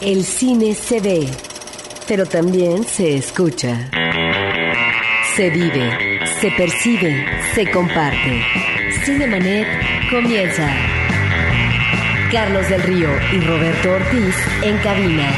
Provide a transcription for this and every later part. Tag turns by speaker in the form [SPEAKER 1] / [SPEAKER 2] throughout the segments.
[SPEAKER 1] El cine se ve, pero también se escucha. Se vive, se percibe, se comparte. Cinemanet comienza. Carlos del Río y Roberto Ortiz en cabina.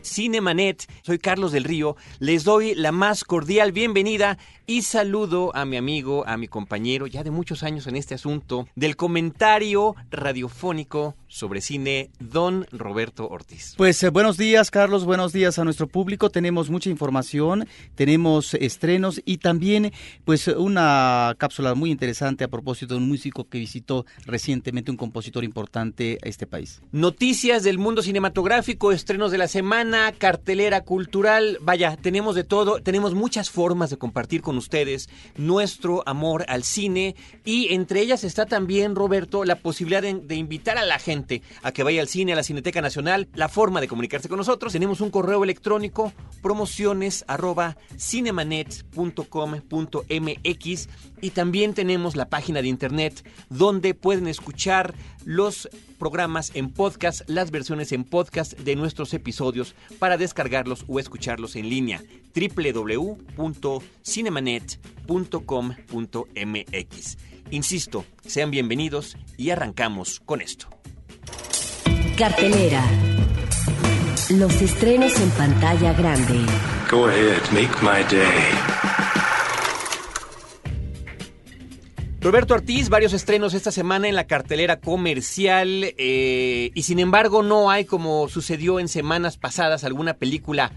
[SPEAKER 2] Cinemanet, soy Carlos del Río, les doy la más cordial bienvenida y saludo a mi amigo, a mi compañero, ya de muchos años en este asunto, del comentario radiofónico sobre cine, don Roberto Ortiz.
[SPEAKER 3] Pues eh, buenos días, Carlos, buenos días a nuestro público. Tenemos mucha información, tenemos estrenos y también pues una cápsula muy interesante a propósito de un músico que visitó recientemente un compositor importante a este país.
[SPEAKER 2] Noticias del mundo cinematográfico, estrenos de la semana, cartelera cultural, vaya, tenemos de todo, tenemos muchas formas de compartir con ustedes nuestro amor al cine y entre ellas está también, Roberto, la posibilidad de, de, invitar a la gente a que vaya al cine, a la Cineteca Nacional, la forma de comunicarse con nosotros. Tenemos un correo electrónico, promociones arroba cinemanet.com.mx y también tenemos la página de internet donde pueden escuchar los programas en podcast, las versiones en podcast de nuestros episodios para descargarlos o escucharlos en línea www.cinemanet.com.mx. Insisto, sean bienvenidos y arrancamos con esto.
[SPEAKER 1] Cartelera. Los estrenos en pantalla grande.
[SPEAKER 4] Go ahead, make my day.
[SPEAKER 2] Roberto Ortiz, varios estrenos esta semana en la cartelera comercial eh, y sin embargo no hay como sucedió en semanas pasadas alguna película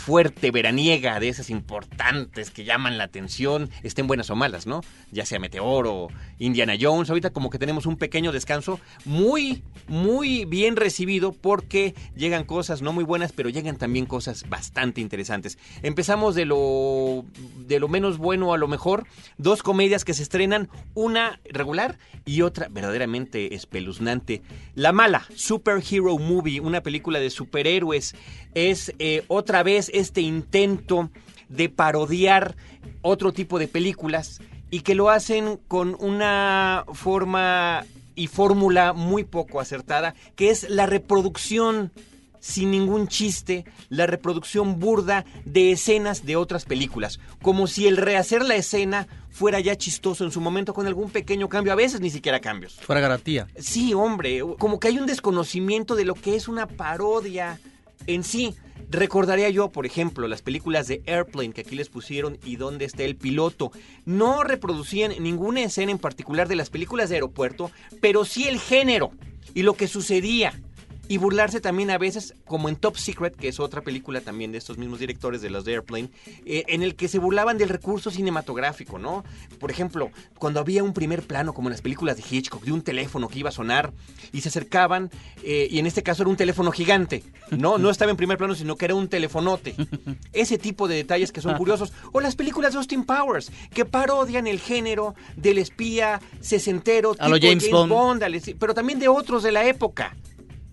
[SPEAKER 2] fuerte, veraniega, de esas importantes que llaman la atención, estén buenas o malas, ¿no? Ya sea Meteoro, Indiana Jones, ahorita como que tenemos un pequeño descanso muy, muy bien recibido porque llegan cosas no muy buenas, pero llegan también cosas bastante interesantes. Empezamos de lo, de lo menos bueno a lo mejor, dos comedias que se estrenan, una regular y otra verdaderamente espeluznante. La mala, Superhero Movie, una película de superhéroes, es eh, otra vez este intento de parodiar otro tipo de películas y que lo hacen con una forma y fórmula muy poco acertada, que es la reproducción sin ningún chiste, la reproducción burda de escenas de otras películas, como si el rehacer la escena fuera ya chistoso en su momento con algún pequeño cambio, a veces ni siquiera cambios.
[SPEAKER 3] Fuera garantía.
[SPEAKER 2] Sí, hombre, como que hay un desconocimiento de lo que es una parodia en sí. Recordaría yo, por ejemplo, las películas de Airplane que aquí les pusieron y dónde está el piloto. No reproducían ninguna escena en particular de las películas de aeropuerto, pero sí el género y lo que sucedía y burlarse también a veces, como en Top Secret, que es otra película también de estos mismos directores de los de Airplane, eh, en el que se burlaban del recurso cinematográfico, ¿no? Por ejemplo, cuando había un primer plano, como en las películas de Hitchcock, de un teléfono que iba a sonar y se acercaban, eh, y en este caso era un teléfono gigante, ¿no? No estaba en primer plano, sino que era un telefonote. Ese tipo de detalles que son curiosos. O las películas de Austin Powers, que parodian el género del espía sesentero,
[SPEAKER 3] a tipo James, James Bond,
[SPEAKER 2] Bond pero también de otros de la época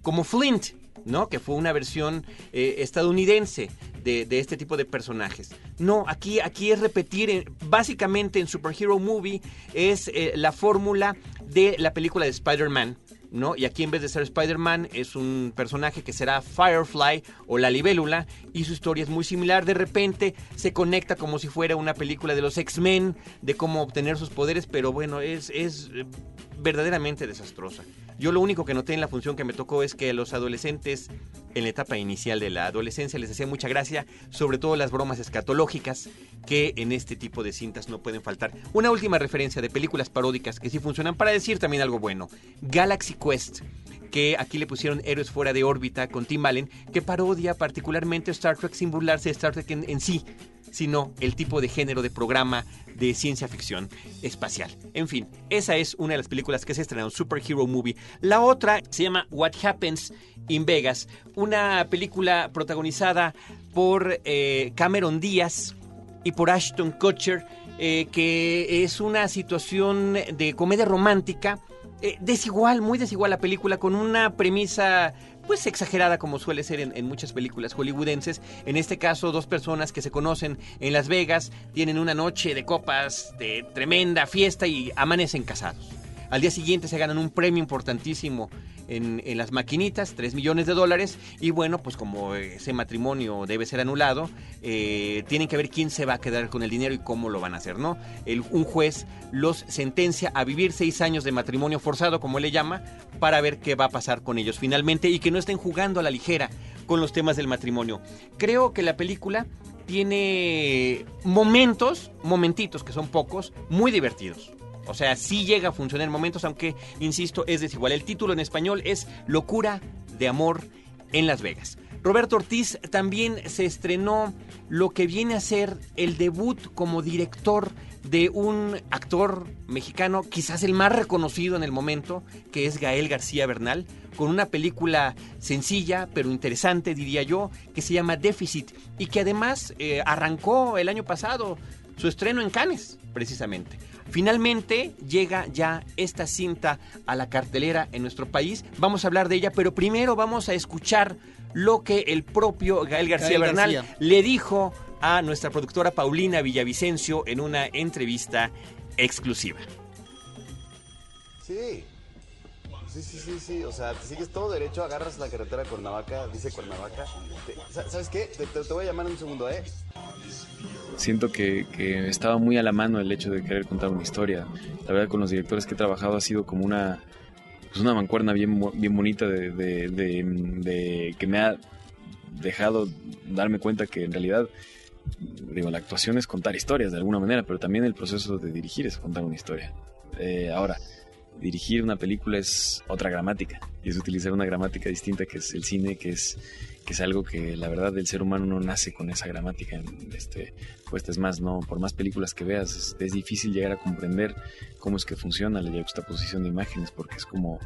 [SPEAKER 2] como Flint, ¿no? Que fue una versión eh, estadounidense de, este tipo de personajes. No, aquí, aquí es repetir, eh, básicamente en Superhero Movie es eh, la fórmula de la película de Spider-Man. ¿No? Y aquí en vez de ser Spider-Man es un personaje que será Firefly o la libélula y su historia es muy similar. De repente se conecta como si fuera una película de los X-Men, de cómo obtener sus poderes, pero bueno, es, es verdaderamente desastrosa. Yo lo único que noté en la función que me tocó es que los adolescentes en la etapa inicial de la adolescencia les hacía mucha gracia, sobre todo las bromas escatológicas que en este tipo de cintas no pueden faltar. Una última referencia de películas paródicas que sí funcionan para decir también algo bueno. Galaxy Quest que aquí le pusieron Héroes fuera de órbita con Tim Allen, que parodia particularmente Star Trek sin burlarse de Star Trek en, en sí, sino el tipo de género de programa de ciencia ficción espacial. En fin, esa es una de las películas que se estrenaron, Superhero Movie. La otra se llama What Happens in Vegas, una película protagonizada por eh, Cameron Díaz y por Ashton Kutcher, eh, que es una situación de comedia romántica. Eh, desigual, muy desigual la película, con una premisa pues exagerada como suele ser en, en, muchas películas hollywoodenses. En este caso, dos personas que se conocen en Las Vegas tienen una noche de copas, de tremenda fiesta y amanecen casados. Al día siguiente se ganan un premio importantísimo en, las maquinitas, 3 millones de dólares, y bueno, pues como ese matrimonio debe ser anulado, eh, tienen que ver quién se va a quedar con el dinero y cómo lo van a hacer, ¿no? El, un juez los sentencia a vivir seis años de matrimonio forzado, como le llama, para ver qué va a pasar con ellos finalmente y que no estén jugando a la ligera con los temas del matrimonio. Creo que la película tiene momentos, momentitos que son pocos, muy divertidos. O sea, sí llega a funcionar en momentos, aunque, insisto, es desigual. El título en español es Locura de Amor en Las Vegas. Roberto Ortiz también se estrenó lo que viene a ser el debut como director de un actor mexicano, quizás el más reconocido en el momento, que es Gael García Bernal, con una película sencilla pero interesante, diría yo, que se llama Déficit y que además eh, arrancó el año pasado su estreno en Cannes, precisamente. Finalmente llega ya esta cinta a la cartelera en nuestro país. Vamos a hablar de ella, pero primero vamos a escuchar lo que el propio Gael García
[SPEAKER 3] Gael
[SPEAKER 2] Bernal
[SPEAKER 3] García.
[SPEAKER 2] le dijo a nuestra productora Paulina Villavicencio en una entrevista exclusiva.
[SPEAKER 5] Sí. Sí, sí, sí, sí. O sea, te sigues todo derecho, agarras la carretera de Cuernavaca, dice Cuernavaca. Te- ¿Sabes qué? Te, te- te voy a llamar en un segundo, ¿eh?
[SPEAKER 6] Siento que, que estaba muy a la mano el hecho de querer contar una historia. La verdad, con los directores que he trabajado ha sido como una, pues una mancuerna bien, bien bonita de- de- que me ha dejado darme cuenta que en realidad, digo, la actuación es contar historias de alguna manera, pero también el proceso de dirigir es contar una historia. Eh, ahora, dirigir una película es otra gramática y es utilizar una gramática distinta que es el cine, que es que es algo que la verdad el ser humano no nace con esa gramática. Este, pues es más, no, por más películas que veas, es, difícil llegar a comprender cómo es que funciona la juxtaposición de imágenes, porque es como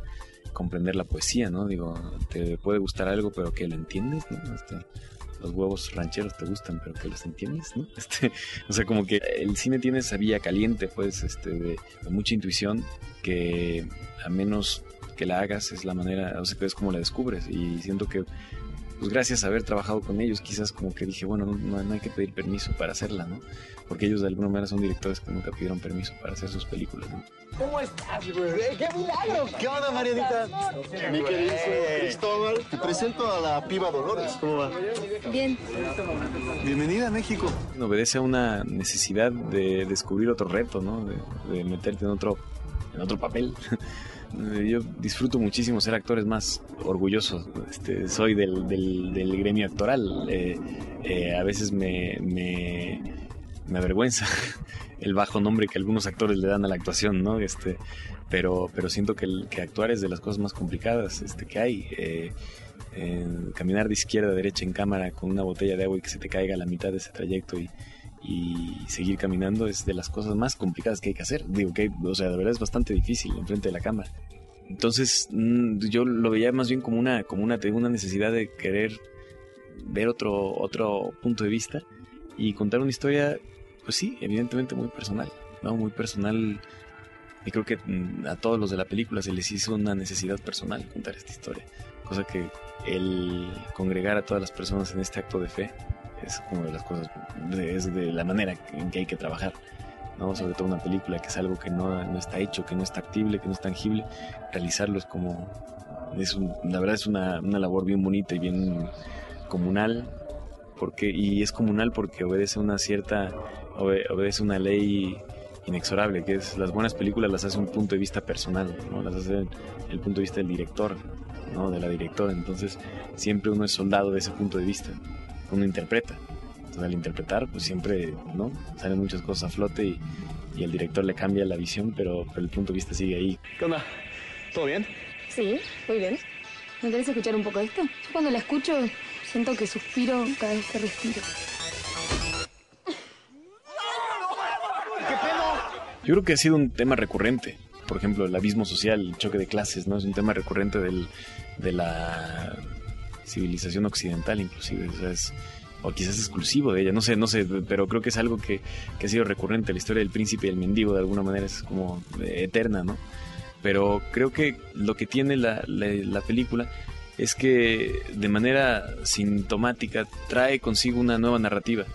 [SPEAKER 6] comprender la poesía, ¿no? Digo, te puede gustar algo, pero que lo entiendes, ¿no? Este, los huevos rancheros te gustan, pero que los entiendes, ¿no? Este, o sea, como que el cine tiene esa vía caliente, pues, este, de, de mucha intuición que a menos que la hagas es la manera, o sea, que es como la descubres y siento que pues gracias a haber trabajado con ellos, quizás como que dije, bueno, no, no hay que pedir permiso para hacerla, ¿no? Porque ellos de alguna manera son directores que nunca pidieron permiso para hacer sus películas, ¿no?
[SPEAKER 5] ¿Qué onda, Marianita? Mi querido Cristóbal, te presento a la piba Dolores. ¿Cómo va?
[SPEAKER 7] Bien,
[SPEAKER 5] Bienvenida a México.
[SPEAKER 6] Obedece a una necesidad de descubrir otro reto, ¿no? De, de meterte en otro, en otro papel. Yo disfruto muchísimo ser actor, es más orgulloso. Este, soy del, del, gremio actoral. Eh, eh, a veces me, me, me avergüenza el bajo nombre que algunos actores le dan a la actuación, ¿no? Este, pero, pero siento que, que actuar es de las cosas más complicadas este, que hay. Eh, caminar de izquierda a derecha en cámara con una botella de agua y que se te caiga a la mitad de ese trayecto y, y seguir caminando es de las cosas más complicadas que hay que hacer. Digo que, o sea, de verdad es bastante difícil enfrente de la cámara. Entonces, mm, yo lo veía más bien como una, como una, una necesidad de querer ver otro, otro punto de vista y contar una historia, pues sí, evidentemente muy personal, ¿no? Muy personal. Y creo que mm, a todos los de la película se les hizo una necesidad personal contar esta historia. Cosa que el congregar a todas las personas en este acto de fe es como de las cosas, es de la manera en que hay que trabajar. ¿no? Sobre todo una película que es algo que no, no está hecho, que no es tactible, que no es tangible. Realizarlo es como. Es un- la verdad es una, una labor bien bonita y bien comunal. Porque, y es comunal porque obedece una cierta. obe- obedece una ley inexorable, que es las buenas películas las hace un punto de vista personal, ¿no? las hace el punto de vista del director, ¿no? de la directora. Entonces, siempre uno es soldado de ese punto de vista. Uno interpreta. Entonces, al interpretar, pues siempre, ¿no? Salen muchas cosas a flote y, y el director le cambia la visión, pero, pero el punto de vista sigue ahí.
[SPEAKER 5] ¿Qué onda? ¿Todo bien?
[SPEAKER 7] sí, muy bien. ¿Me querés escuchar un poco de esto? Yo cuando la escucho siento que suspiro cada vez que respiro.
[SPEAKER 6] Yo creo que ha sido un tema recurrente. Por ejemplo, el abismo social, el choque de clases, ¿no? Es un tema recurrente del, de la civilización occidental, inclusive. O, sea, quizás exclusivo de ella, no sé, no sé, pero creo que es algo que, que ha sido recurrente. La historia del príncipe y el mendigo, de alguna manera, es como eh, eterna, ¿no? Pero creo que lo que tiene la, la, la película es que de manera sintomática trae consigo una nueva narrativa,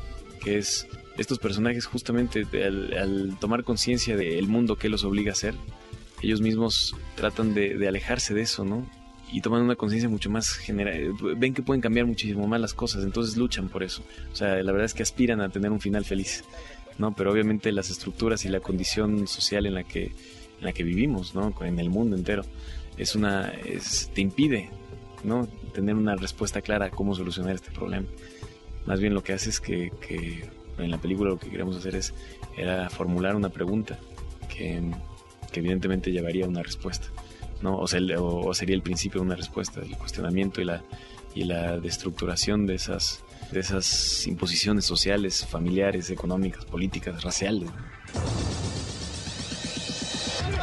[SPEAKER 6] que es estos personajes justamente al, al tomar conciencia del mundo que los obliga a ser, ellos mismos tratan de alejarse de eso, ¿no? Y toman una conciencia mucho más general, ven que pueden cambiar muchísimo más las cosas, entonces luchan por eso. O sea, la verdad es que aspiran a tener un final feliz, ¿no? Pero obviamente las estructuras y la condición social en la que, en la que vivimos, ¿no? En el mundo entero, es una, te impide, ¿no? Tener una respuesta clara a cómo solucionar este problema. Más bien lo que hace es que, que en la película lo que queremos hacer es era formular una pregunta que, que evidentemente llevaría a una respuesta. ¿No? O, sería el principio de una respuesta, el cuestionamiento y la, y la destructuración de esas, de esas imposiciones sociales, familiares, económicas, políticas, raciales.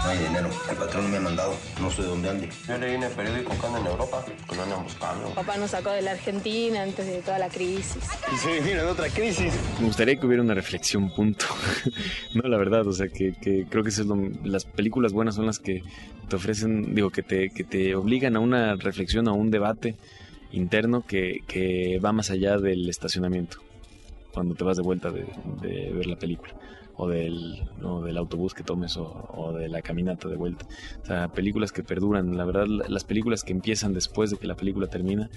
[SPEAKER 8] Hay dinero. El patrón me ha mandado. No sé dónde ande.
[SPEAKER 9] Yo leí en el periódico que anda en Europa, que lo andan buscando.
[SPEAKER 7] Papá nos sacó de la Argentina antes de toda la crisis.
[SPEAKER 5] Y se en otra crisis.
[SPEAKER 6] Me gustaría que hubiera una reflexión, punto. no, la verdad, o sea, que, que creo que eso es lo, las películas buenas son las que te ofrecen, digo, que te, que te obligan a una reflexión, a un debate interno que, que va más allá del estacionamiento, cuando te vas de vuelta de, ver la película o del, del autobús que tomes o, de la caminata de vuelta. O sea, películas que perduran. La verdad, las películas que empiezan después de que la película termina,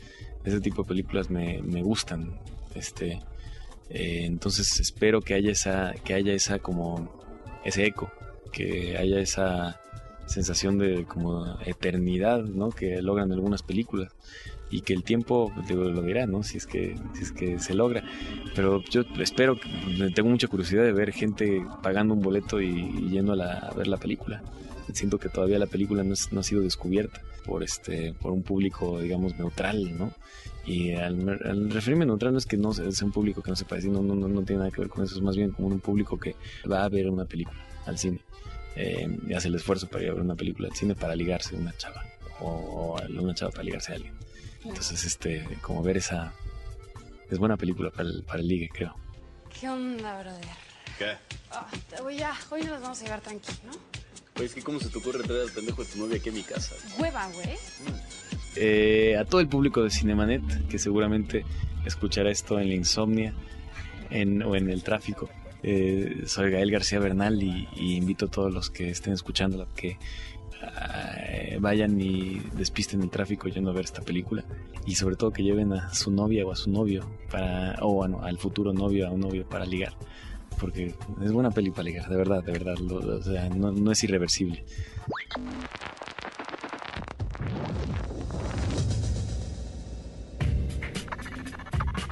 [SPEAKER 6] ese tipo de películas me, me gustan. Este, eh, entonces espero que haya esa, que haya esa como ese eco, que haya esa sensación de como eternidad, ¿no? Que logran algunas películas y que el tiempo lo dirá, ¿no? Si es que si es que se logra. Pero yo espero, tengo mucha curiosidad de ver gente pagando un boleto y, yendo a, la, ver la película. Siento que todavía la película no, no, ha sido descubierta por este por un público, digamos, neutral, ¿no? Y al, referirme a neutral no es que no sea un público que no sepa decir, no, no, no, no tiene nada que ver con eso, es más bien como un público que va a ver una película al cine. Eh, y hace el esfuerzo para ir a ver una película al cine para ligarse a una chava o, o a una chava para ligarse a alguien. Entonces, este, como ver esa... Es buena película para el, para el ligue, creo.
[SPEAKER 7] ¿Qué onda, brother?
[SPEAKER 5] ¿Qué?
[SPEAKER 7] Ah, voy ya, hoy nos vamos a llevar tranquilo, ¿no?
[SPEAKER 5] Oye, es que cómo se te ocurre traer al pendejo de tu novia aquí a mi casa.
[SPEAKER 7] Hueva, güey.
[SPEAKER 6] Eh, a todo el público de Cinemanet, que seguramente escuchará esto en la insomnia en, o en el tráfico. Eh, soy Gael García Bernal y, y, invito a todos los que estén escuchando a que vayan y despisten el tráfico yendo a ver esta película. Y sobre todo que lleven a su novia o a su novio para o bueno al futuro novio a un novio para ligar. Porque es buena peli para ligar de verdad de verdad. O sea, no, no es irreversible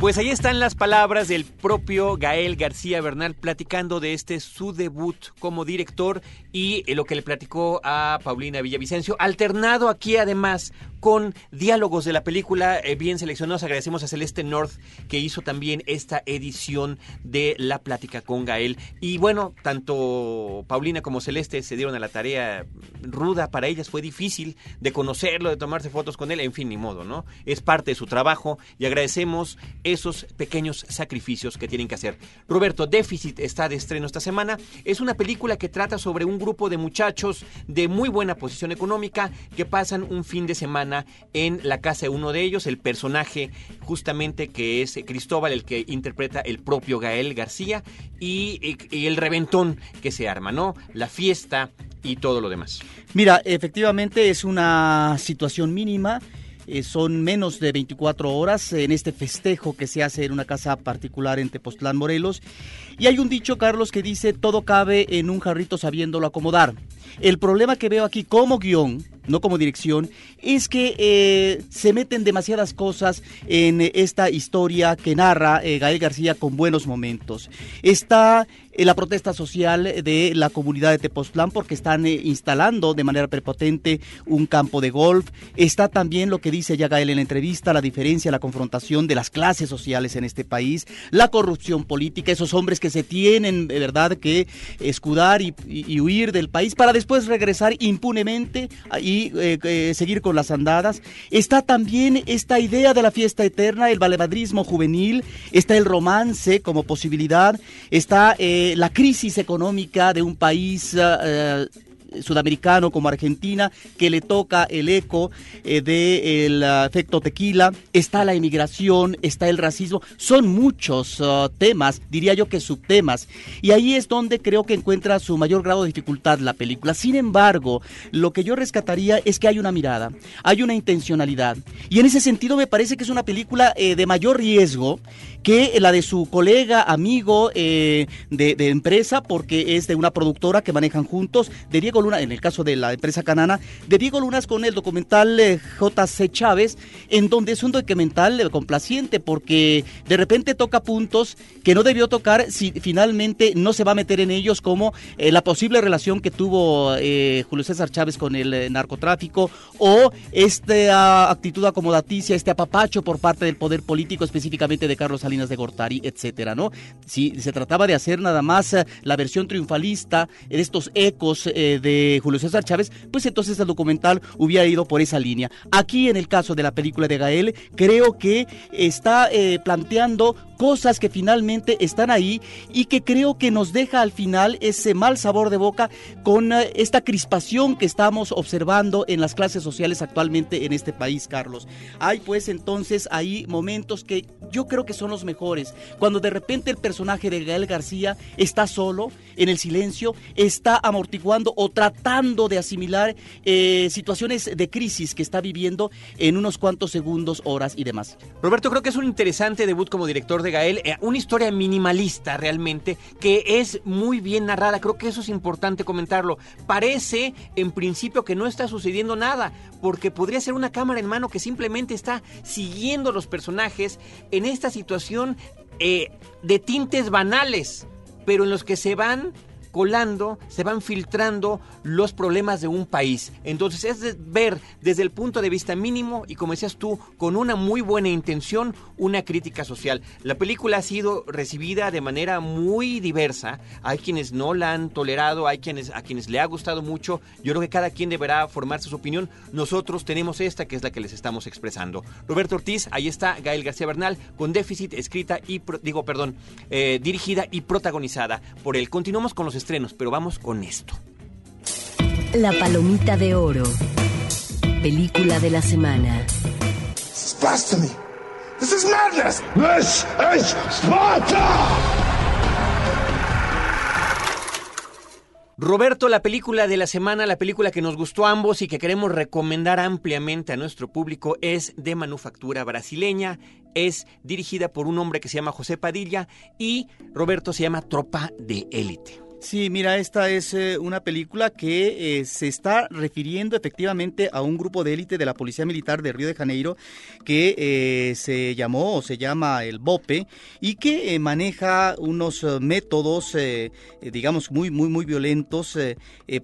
[SPEAKER 2] Pues ahí están las palabras del propio Gael García Bernal platicando de este su debut como director y lo que le platicó a Paulina Villavicencio, alternado aquí además con diálogos de la película eh, bien seleccionados. Agradecemos a Celeste North que hizo también esta edición de La Plática con Gael. Y bueno, tanto Paulina como Celeste se dieron a la tarea ruda para ellas. Fue difícil de conocerlo, de tomarse fotos con él. En fin, ni modo, ¿no? Es parte de su trabajo y agradecemos esos pequeños sacrificios que tienen que hacer. Roberto, Déficit está de estreno esta semana. Es una película que trata sobre un grupo de muchachos de muy buena posición económica que pasan un fin de semana en la casa de uno de ellos, el personaje justamente que es Cristóbal, el que interpreta el propio Gael García, y, el reventón que se arma, ¿no? La fiesta y todo lo demás.
[SPEAKER 3] Mira, efectivamente es una situación mínima. Eh, son menos de 24 horas en este festejo que se hace en una casa particular en Tepoztlán, Morelos. Y hay un dicho, Carlos, que dice, todo cabe en un jarrito sabiéndolo acomodar. El problema que veo aquí como guion, no como dirección, es que eh, se meten demasiadas cosas en esta historia que narra eh, Gael García con buenos momentos. Está la protesta social de la comunidad de Tepoztlán porque están instalando de manera prepotente un campo de golf. Está también lo que dice ya Gael en la entrevista, la diferencia, la confrontación de las clases sociales en este país, la corrupción política, esos hombres que se tienen de verdad que escudar y, huir del país para después regresar impunemente y eh, eh, seguir con las andadas. Está también esta idea de la fiesta eterna, el valevadrismo juvenil, está el romance como posibilidad, está eh, la crisis económica de un país sudamericano como Argentina, que le toca el eco del efecto tequila, está la inmigración, está el racismo, son muchos uh, temas, diría yo que subtemas, y ahí es donde creo que encuentra su mayor grado de dificultad la película. Sin embargo, lo que yo rescataría es que hay una mirada, hay una intencionalidad, y en ese sentido me parece que es una película eh, de mayor riesgo que la de su colega, amigo eh, de, empresa, porque es de una productora que manejan juntos, de Diego Luna, en el caso de la empresa canana, de Diego Lunas con el documental eh, JC Chávez, en donde es un documental eh, complaciente, porque de repente toca puntos que no debió tocar si finalmente no se va a meter en ellos, como la posible relación que tuvo Julio César Chávez con el narcotráfico, o esta actitud acomodaticia, este apapacho por parte del poder político, específicamente de Carlos Salinas de Gortari, etcétera, ¿no? Si se trataba de hacer nada más eh, la versión triunfalista de estos ecos eh, de Julio César Chávez, pues entonces el documental hubiera ido por esa línea. Aquí en el caso de la película de Gael, creo que está eh, planteando cosas que finalmente están ahí y que creo que nos deja al final ese mal sabor de boca con esta crispación que estamos observando en las clases sociales actualmente en este país, Carlos. Hay pues entonces ahí momentos que yo creo que son los mejores. Cuando de repente el personaje de Gael García está solo, en el silencio, está amortiguando o tratando de asimilar eh, situaciones de crisis que está viviendo en unos cuantos segundos, horas y demás.
[SPEAKER 2] Roberto, creo que es un interesante debut como director de Gael, eh, una historia minimalista realmente, que es muy bien narrada, creo que eso es importante comentarlo. Parece en principio que no está sucediendo nada, porque podría ser una cámara en mano que simplemente está siguiendo los personajes en esta situación eh, de tintes banales, pero en los que se van colando, se van filtrando los problemas de un país. Entonces es ver desde el punto de vista mínimo y como decías tú, con una muy buena intención, una crítica social. La película ha sido recibida de manera muy diversa. Hay quienes no la han tolerado, hay quienes a quienes le ha gustado mucho. Yo creo que cada quien deberá formarse su opinión. Nosotros tenemos esta que es la que les estamos expresando. Roberto Ortiz, ahí está Gael García Bernal con déficit escrita y digo, perdón, eh, dirigida y protagonizada por él. Continuamos con los estrenos, pero vamos con esto.
[SPEAKER 1] La Palomita de Oro. Película de la semana.
[SPEAKER 10] This blasphemy. This is madness. This is Sparta.
[SPEAKER 2] Roberto, la película de la semana, la película que nos gustó a ambos y que queremos recomendar ampliamente a nuestro público es de manufactura brasileña, es dirigida por un hombre que se llama José Padilla y Roberto se llama Tropa de Élite.
[SPEAKER 3] Sí, mira, esta es eh, una película que eh, se está refiriendo efectivamente a un grupo de élite de la Policía Militar de Río de Janeiro que eh, se llamó o se llama el BOPE y que maneja unos métodos, digamos, muy, muy, muy violentos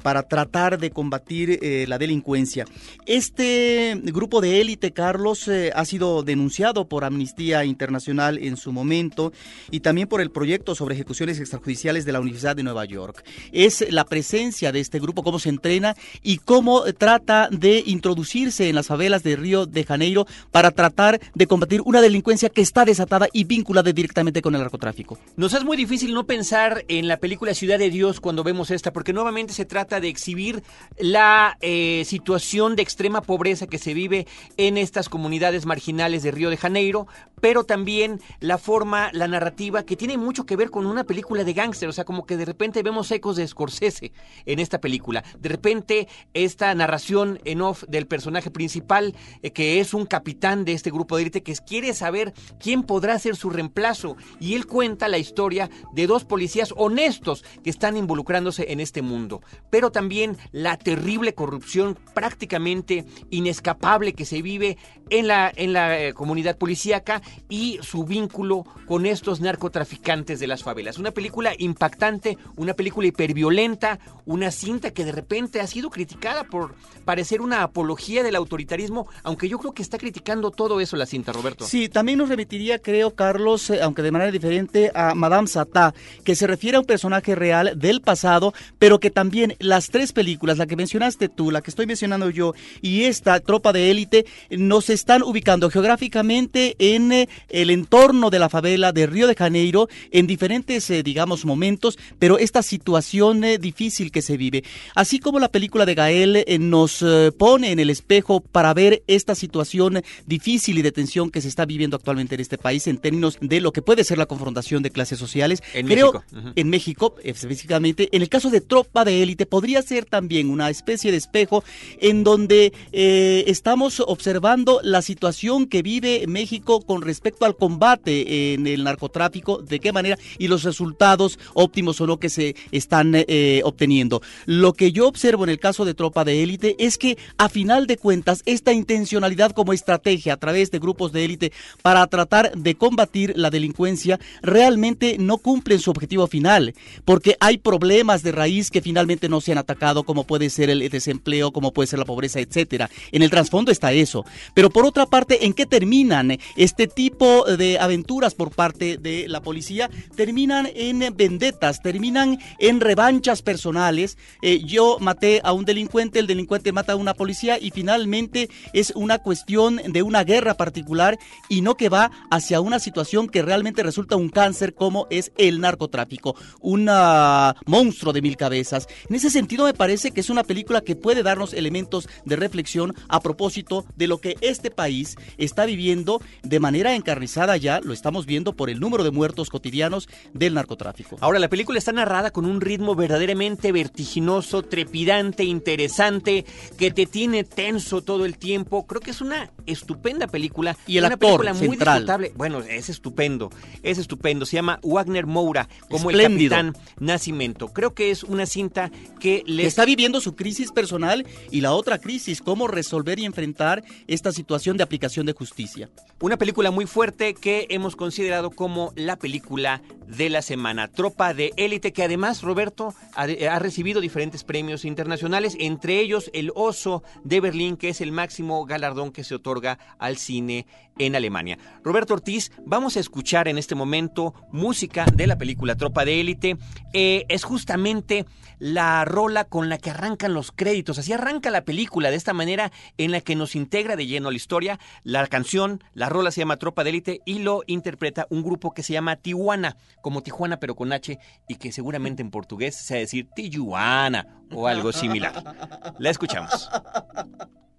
[SPEAKER 3] para tratar de combatir la delincuencia. Este grupo de élite, Carlos, ha sido denunciado por Amnistía Internacional en su momento y también por el proyecto sobre ejecuciones extrajudiciales de la Universidad de Nueva York. York. Es la presencia de este grupo, cómo se entrena y cómo trata de introducirse en las favelas de Río de Janeiro para tratar de combatir una delincuencia que está desatada y vinculada directamente con el narcotráfico.
[SPEAKER 2] Nos es muy difícil no pensar en la película Ciudad de Dios cuando vemos esta, porque nuevamente se trata de exhibir la eh, situación de extrema pobreza que se vive en estas comunidades marginales de Río de Janeiro, pero también la forma, la narrativa que tiene mucho que ver con una película de gángster, o sea, como que de repente vemos ecos de Scorsese en esta película. De repente, esta narración en off del personaje principal, eh, que es un capitán de este grupo de élite, que quiere saber quién podrá ser su reemplazo. Y él cuenta la historia de dos policías honestos que están involucrándose en este mundo. Pero también la terrible corrupción prácticamente inescapable que se vive en la, en la eh, comunidad policíaca y su vínculo con estos narcotraficantes de las favelas. Una película impactante, una película hiperviolenta, una cinta que de repente ha sido criticada por parecer una apología del autoritarismo, aunque yo creo que está criticando todo eso la cinta, Roberto.
[SPEAKER 3] Sí, también nos remitiría, creo, Carlos, eh, aunque de manera diferente, a Madame Satá, que se refiere a un personaje real del pasado, pero que también las tres películas, la que mencionaste tú, la que estoy mencionando yo, y esta tropa de élite, nos están ubicando geográficamente en eh, el entorno de la favela de Río de Janeiro en diferentes, eh, digamos, momentos, pero esta situación eh, difícil que se vive. Así como la película de Gael nos pone en el espejo para ver esta situación difícil y de tensión que se está viviendo actualmente en este país en términos de lo que puede ser la confrontación de clases sociales.
[SPEAKER 2] En
[SPEAKER 3] Creo,
[SPEAKER 2] México.
[SPEAKER 3] En México, específicamente, en el caso de Tropa de Élite, podría ser también una especie de espejo en donde estamos observando la situación que vive México con respecto al combate en el narcotráfico, de qué manera y los resultados óptimos o no que se están eh, obteniendo. Lo que yo observo en el caso de Tropa de Élite es que a final de cuentas esta intencionalidad como estrategia a través de grupos de élite para tratar de combatir la delincuencia realmente no cumplen su objetivo final, porque hay problemas de raíz que finalmente no se han atacado, como puede ser el desempleo, como puede ser la pobreza, etcétera. En el trasfondo está eso. Pero otra parte, ¿en qué terminan este tipo de aventuras por parte de la policía? Terminan en vendetas, terminan en revanchas personales. Eh, yo maté a un delincuente, el delincuente mata a una policía y finalmente es una cuestión de una guerra particular y no que va hacia una situación que realmente resulta un cáncer como es el narcotráfico, un ah, monstruo de mil cabezas. En ese sentido me parece que es una película que puede darnos elementos de reflexión a propósito de lo que este país está viviendo de manera encarnizada ya, lo estamos viendo por el número de muertos cotidianos del narcotráfico.
[SPEAKER 2] Ahora, la película está narrada con un ritmo verdaderamente vertiginoso, trepidante, interesante, que te tiene tenso todo el tiempo. Creo que es una estupenda película.
[SPEAKER 3] Y el
[SPEAKER 2] una
[SPEAKER 3] actor
[SPEAKER 2] película muy
[SPEAKER 3] central.
[SPEAKER 2] disfrutable. Bueno, es estupendo, es estupendo. Se llama Wagner Moura, como
[SPEAKER 3] Espléndido.
[SPEAKER 2] el Capitán Nacimiento. Creo que es una cinta que les
[SPEAKER 3] está viviendo su crisis personal y la otra crisis, cómo resolver y enfrentar esta situación de aplicación de justicia.
[SPEAKER 2] Una película muy fuerte que hemos considerado como la película de la semana. Tropa de élite que además, Roberto, ha, ha recibido diferentes premios internacionales, entre ellos el Oso de Berlín, que es el máximo galardón que se otorga al cine en Alemania. Roberto Ortiz, vamos a escuchar en este momento música de la película Tropa de élite. Eh, es justamente la rola con la que arrancan los créditos. Así arranca la película, de esta manera en la que nos integra de lleno a la historia. La canción, la rola se llama Tropa de Élite y lo interpreta un grupo que se llama Tijuana, como Tijuana pero con H y que seguramente en portugués se va a decir Tijuana o algo similar. La escuchamos.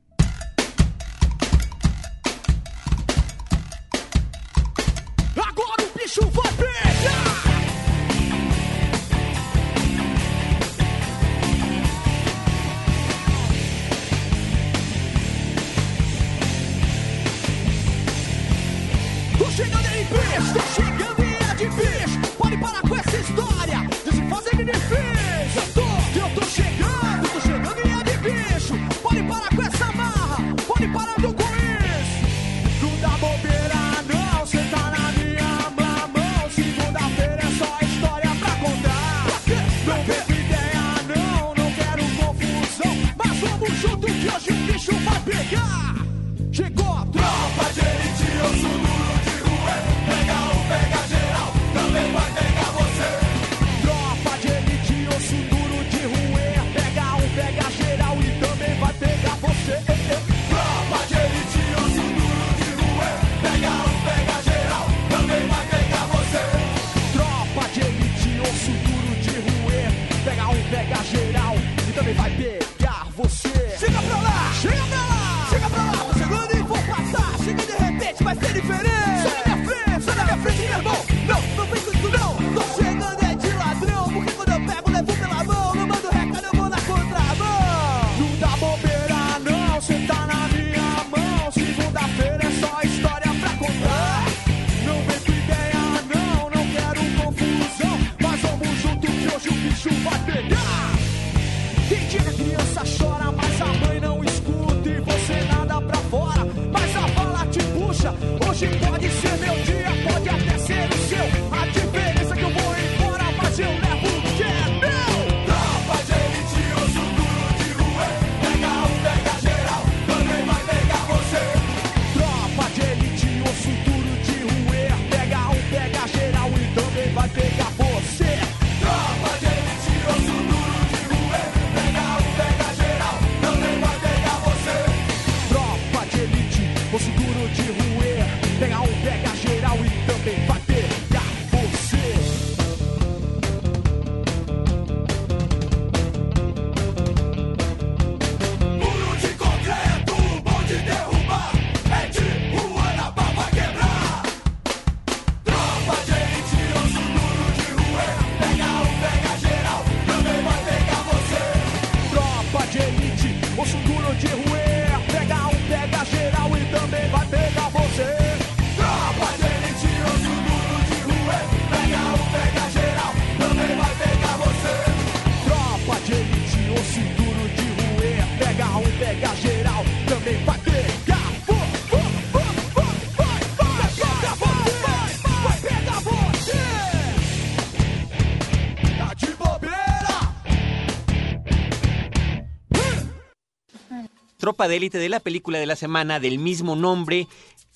[SPEAKER 2] tropa de élite de la película de la semana del mismo nombre,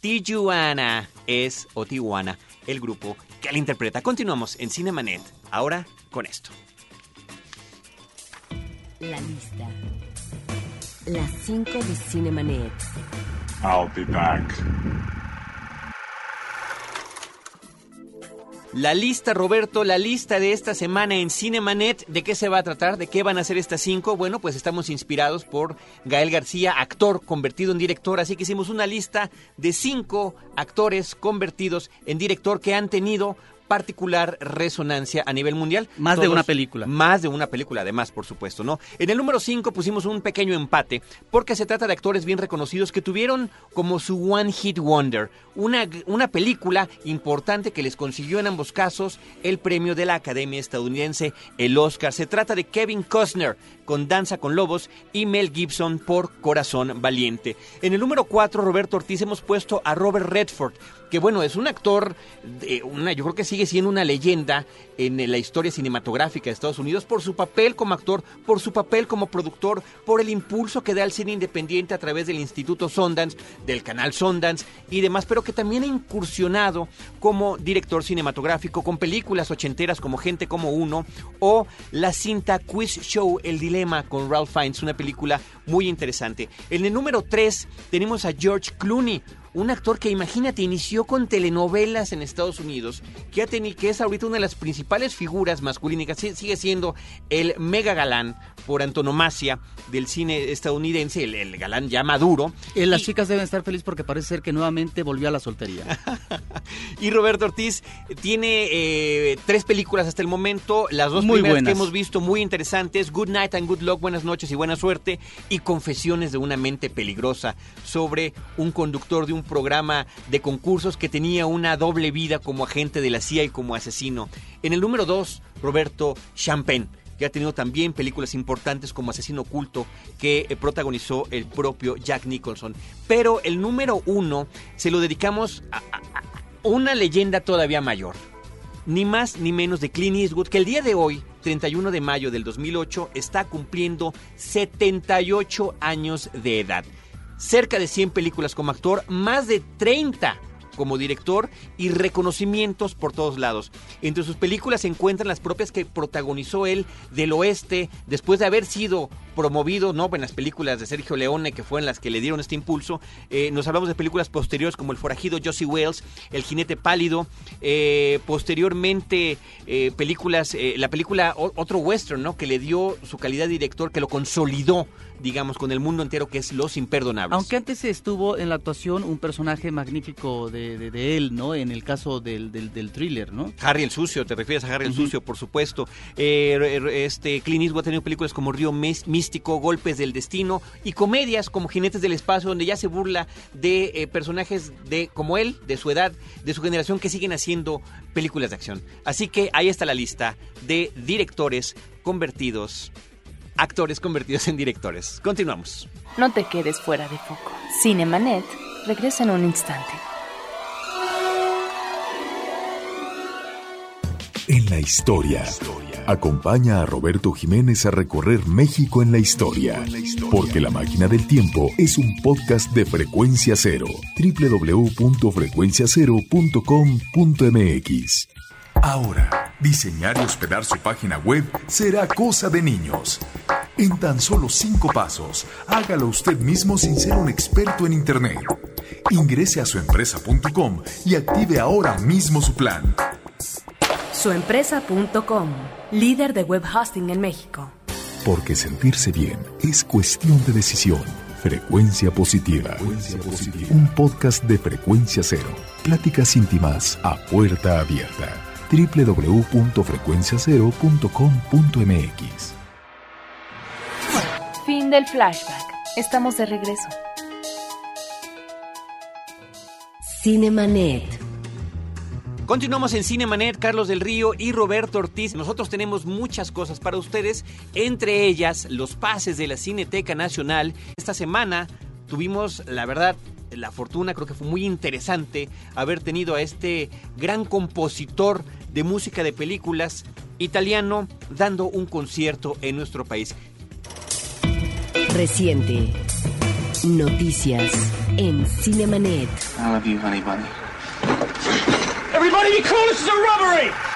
[SPEAKER 2] Tijuana es o Tijuana, el grupo que la interpreta. Continuamos en Cinemanet, ahora con esto.
[SPEAKER 1] La lista. Las 5 de Cinemanet.
[SPEAKER 4] I'll be back.
[SPEAKER 2] La lista, Roberto, la lista de esta semana en Cinemanet, ¿de qué se va a tratar? ¿De qué van a ser estas cinco? Bueno, pues estamos inspirados por Gael García, actor convertido en director, así que hicimos una lista de cinco actores convertidos en director que han tenido particular resonancia a nivel mundial.
[SPEAKER 3] Más de una película.
[SPEAKER 2] Más de una película, además, por supuesto, ¿no? En el número 5 pusimos un pequeño empate, porque se trata de actores bien reconocidos que tuvieron como su One Hit Wonder, una, una película importante que les consiguió en ambos casos el premio de la Academia Estadounidense, el Oscar. Se trata de Kevin Costner con Danza con Lobos y Mel Gibson por Corazón Valiente. En el número 4, Roberto Ortiz, hemos puesto a Robert Redford, que bueno, es un actor, de una, yo creo que sigue siendo una leyenda en la historia cinematográfica de Estados Unidos por su papel como actor, por su papel como productor, por el impulso que da al cine independiente a través del Instituto Sundance, del canal Sundance y demás, pero que también ha incursionado como director cinematográfico con películas ochenteras como Gente como Uno o la cinta Quiz Show El Dilema con Ralph Fiennes, una película muy interesante. En el número 3 tenemos a George Clooney, un actor que imagínate inició con telenovelas en Estados Unidos, que, ha tenido, que es ahorita una de las principales figuras masculinas, sigue siendo el mega galán por antonomasia del cine estadounidense, el, el galán ya maduro.
[SPEAKER 3] Eh, las chicas deben estar felices porque parece ser que nuevamente volvió a la soltería.
[SPEAKER 2] Y Roberto Ortiz tiene eh, tres películas hasta el momento, las dos
[SPEAKER 3] Muy
[SPEAKER 2] primeras
[SPEAKER 3] buenas.
[SPEAKER 2] que hemos visto muy interesantes, Good Night and Good Luck, Buenas noches y buena suerte, y Confesiones de una mente peligrosa sobre un conductor de un programa de concursos que tenía una doble vida como agente de la CIA y como asesino. En el número dos, Roberto Champagne que ha tenido también películas importantes como Asesino Oculto, que eh, protagonizó el propio Jack Nicholson. Pero el número uno se lo dedicamos a, a- a una leyenda todavía mayor. Ni más ni menos de Clint Eastwood, que el día de hoy, 31 de mayo del 2008, está cumpliendo 78 años de edad. Cerca de 100 películas como actor, más de 30 como director y reconocimientos por todos lados. Entre sus películas se encuentran las propias que protagonizó él del oeste, después de haber sido promovido ¿no? en las películas de Sergio Leone, que fueron las que le dieron este impulso. Eh, nos hablamos de películas posteriores como El forajido Josie Wales, El jinete pálido, eh, posteriormente eh, películas, la película otro western, ¿no? que le dio su calidad de director, que lo consolidó, digamos, con el mundo entero, que es Los Imperdonables.
[SPEAKER 3] Aunque antes estuvo en la actuación un personaje magnífico de, de- de él, ¿no? En el caso del, del, del thriller, ¿no?
[SPEAKER 2] Harry el Sucio, te refieres a Harry el. Sucio, por supuesto. Eh, este, Clint Eastwood ha tenido películas como Río Místico, Golpes del Destino y comedias como Jinetes del Espacio, donde ya se burla de eh, personajes de como él, de su edad, de su generación, que siguen haciendo películas de acción. Así que ahí está la lista de directores convertidos, actores convertidos en directores. Continuamos.
[SPEAKER 11] No te quedes fuera de foco. Cinemanet regresa en un instante.
[SPEAKER 12] En la historia. Acompaña a Roberto Jiménez a recorrer México en la historia. Porque La Máquina del Tiempo es un podcast de frecuencia cero. www.frecuenciacero.com.mx. Ahora, diseñar y hospedar su página web será cosa de niños. En tan solo cinco pasos, hágalo usted mismo sin ser un experto en Internet. Ingrese a suempresa.com y active ahora mismo su plan.
[SPEAKER 13] Suempresa.com, líder de web hosting en México.
[SPEAKER 12] Porque sentirse bien es cuestión de decisión. Frecuencia positiva. Un podcast de frecuencia cero. Pláticas íntimas a puerta abierta. www.frecuenciacero.com.mx
[SPEAKER 11] Fin del flashback. Estamos de regreso.
[SPEAKER 1] Cinemanet.
[SPEAKER 2] Continuamos en Cinemanet, Carlos del Río y Roberto Ortiz. Nosotros tenemos muchas cosas para ustedes, entre ellas los pases de la Cineteca Nacional. Esta semana tuvimos, la verdad, la fortuna, creo que fue muy interesante haber tenido a este gran compositor de música de películas italiano dando un concierto en nuestro país.
[SPEAKER 1] Reciente. Noticias en Cinemanet.
[SPEAKER 14] I love you, honey bunny.
[SPEAKER 10] Everybody be cool, this is a robbery!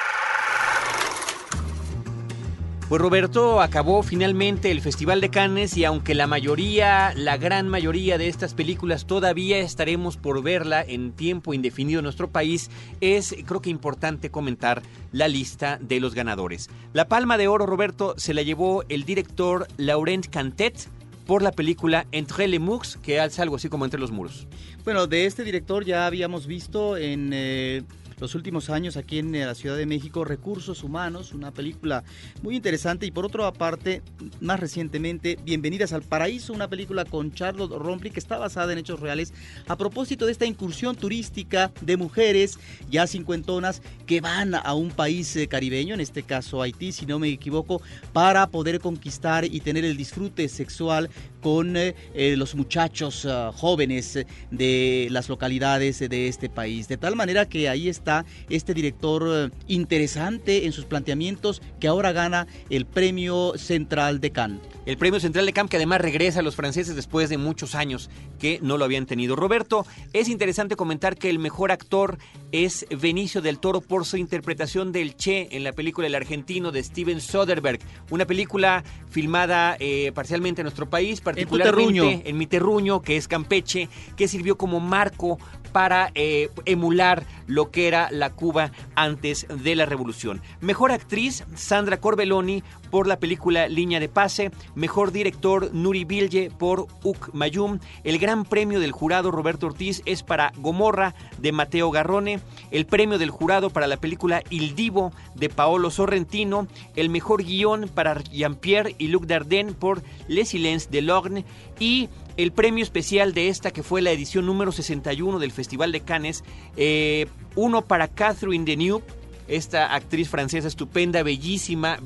[SPEAKER 2] Pues Roberto acabó finalmente el Festival de Cannes y aunque la mayoría, la gran mayoría de estas películas todavía estaremos por verla en tiempo indefinido en nuestro país, es creo que importante comentar la lista de los ganadores. La Palma de Oro, Roberto, se la llevó el director Laurent Cantet por la película Entre les Murs, que alza algo así como Entre los Muros.
[SPEAKER 3] Bueno, de este director ya habíamos visto en eh, los últimos años aquí en eh, la Ciudad de México Recursos Humanos, una película muy interesante y por otra parte, más recientemente, Bienvenidas al Paraíso, una película con Charlotte Rompli que está basada en hechos reales a propósito de esta incursión turística de mujeres ya cincuentonas que van a un país eh, caribeño, en este caso Haití, si no me equivoco, para poder conquistar y tener el disfrute sexual con eh, eh, los muchachos jóvenes de las localidades de este país. De tal manera que ahí está este director uh, interesante en sus planteamientos que ahora gana el premio central de Cannes.
[SPEAKER 2] El premio central de Cannes que además regresa a los franceses después de muchos años que no lo habían tenido. Roberto, es interesante comentar que el mejor actor es Benicio del Toro por su interpretación del Che en la película El Argentino de Steven Soderbergh, una película filmada eh, parcialmente en nuestro país, particularmente en, mi terruño, que es Campeche, que sirvió como marco para eh, emular lo que era la Cuba antes de la revolución. Mejor actriz, Sandra Corbelloni por la película Línea de Pase. Mejor director, Nuri Bilge por Uk Mayum. El gran premio del jurado, Roberto Ortiz, es para Gomorra de Mateo Garrone. El premio del jurado para la película Il Divo de Paolo Sorrentino. El mejor guion para Jean-Pierre y Luc Dardenne por Les Silences de Lorne. Y el premio especial de esta, que fue la edición número 61 del Festival de Cannes, eh, uno para Catherine Deneuve, esta actriz francesa estupenda, bellísima,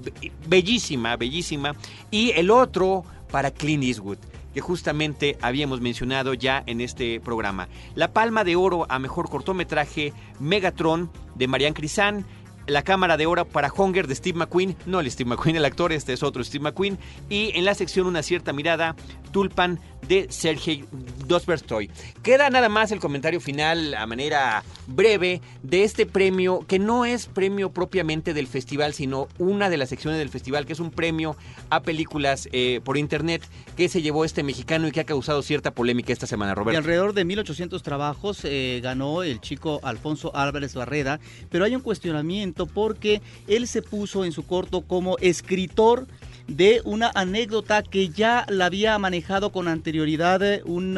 [SPEAKER 2] bellísima, bellísima, y el otro para Clint Eastwood que justamente habíamos mencionado ya en este programa. La Palma de Oro a Mejor Cortometraje, Megatron, de Marianne Crisan, la cámara de oro para Hunger de Steve McQueen, no el Steve McQueen, el actor, este es otro Steve McQueen, y en la sección Una cierta mirada, Tulpan de Sergei Dosberstoy. Queda nada más el comentario final a manera breve de este premio, que no es premio propiamente del festival, sino una de las secciones del festival, que es un premio a películas eh, por internet que se llevó este mexicano y que ha causado cierta polémica esta semana, Roberto.
[SPEAKER 3] Y alrededor de 1800 trabajos eh, ganó el chico Alfonso Álvarez Barreda, pero hay un cuestionamiento porque él se puso en su corto como escritor de una anécdota que ya la había manejado con anterioridad un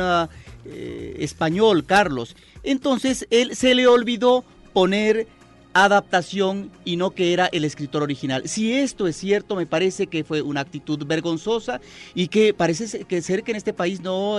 [SPEAKER 3] eh, español, Carlos. Entonces él se le olvidó poner adaptación y no que era el escritor original. Si esto es cierto, me parece que fue una actitud vergonzosa y que parece que ser que en este país no,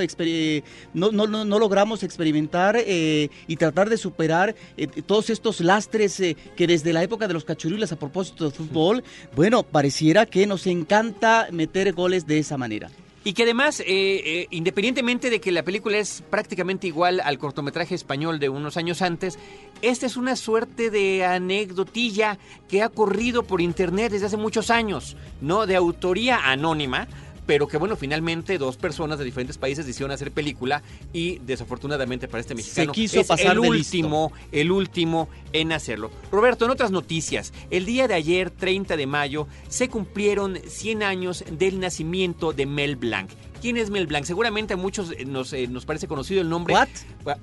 [SPEAKER 3] no, logramos experimentar eh, y tratar de superar eh, todos estos lastres eh, que desde la época de los cachurulas a propósito de fútbol, bueno, pareciera que nos encanta meter goles de esa manera.
[SPEAKER 2] Y que además, eh, eh, independientemente de que la película es prácticamente igual al cortometraje español de unos años antes, esta es una suerte de anecdotilla que ha corrido por internet desde hace muchos años, ¿no? De autoría anónima, pero que bueno, finalmente dos personas de diferentes países decidieron hacer película y desafortunadamente para este mexicano
[SPEAKER 3] quiso
[SPEAKER 2] es
[SPEAKER 3] pasar
[SPEAKER 2] el
[SPEAKER 3] de
[SPEAKER 2] último, el último en hacerlo. Roberto, en otras noticias, el día de ayer, 30 de mayo, se cumplieron 100 años del nacimiento de Mel Blanc. ¿Quién es Mel Blanc? Seguramente a muchos eh, nos, eh, nos parece conocido el nombre.
[SPEAKER 3] ¿What?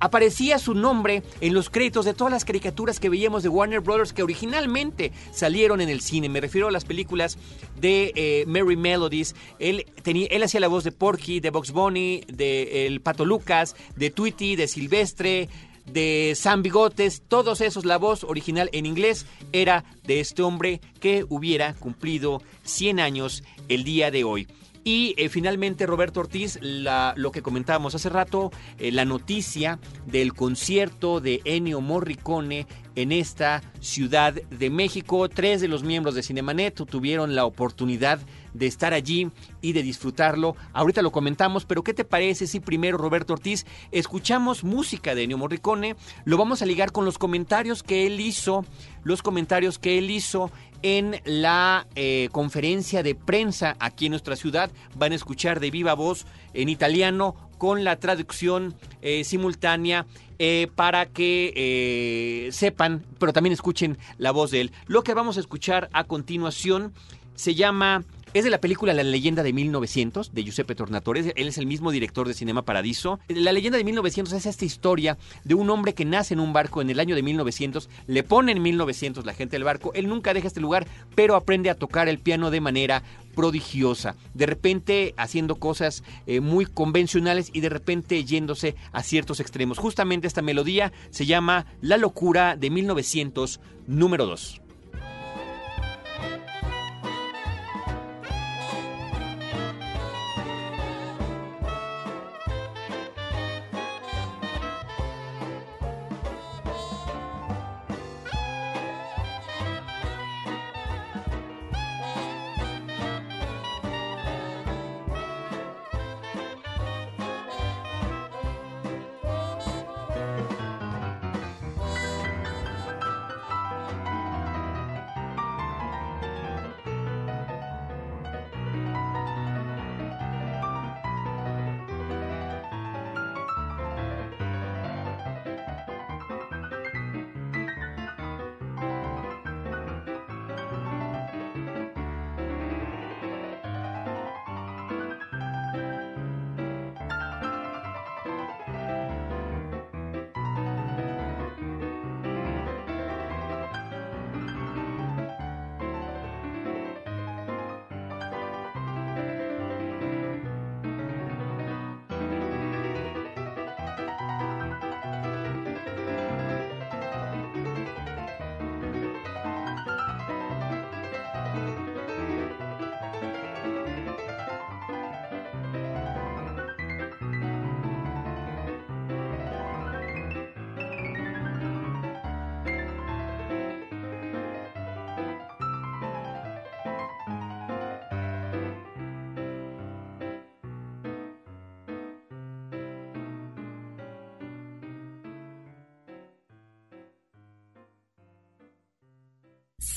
[SPEAKER 2] Aparecía su nombre en los créditos de todas las caricaturas que veíamos de Warner Brothers que originalmente salieron en el cine. Me refiero a las películas de eh, Merry Melodies. Él, tenía, él hacía la voz de Porky, de Box Bunny, de El Pato Lucas, de Tweety, de Silvestre de Sam Bigotes, todos esos, la voz original en inglés era de este hombre que hubiera cumplido 100 años el día de hoy. Y eh, finalmente, Roberto Ortiz, la, lo que comentábamos hace rato, eh, la noticia del concierto de Ennio Morricone en esta Ciudad de México. Tres de los miembros de Cinemanet tuvieron la oportunidad de estar allí y de disfrutarlo. Ahorita lo comentamos, pero ¿qué te parece si primero, Roberto Ortiz, escuchamos música de Ennio Morricone? Lo vamos a ligar con los comentarios que él hizo, los comentarios que él hizo en la eh, conferencia de prensa aquí en nuestra ciudad. Van a escuchar de viva voz en italiano con la traducción eh, simultánea eh, para que sepan, pero también escuchen la voz de él. Lo que vamos a escuchar a continuación se llama es de la película La leyenda de 1900 de Giuseppe Tornatore. Él es el mismo director de Cinema Paradiso. La leyenda de 1900 es esta historia de un hombre que nace en un barco en el año de 1900. Le pone en 1900 la gente del barco. Él nunca deja este lugar, pero aprende a tocar el piano de manera prodigiosa. De repente haciendo cosas eh, muy convencionales y de repente yéndose a ciertos extremos. Justamente esta melodía se llama La locura de 1900 número 2.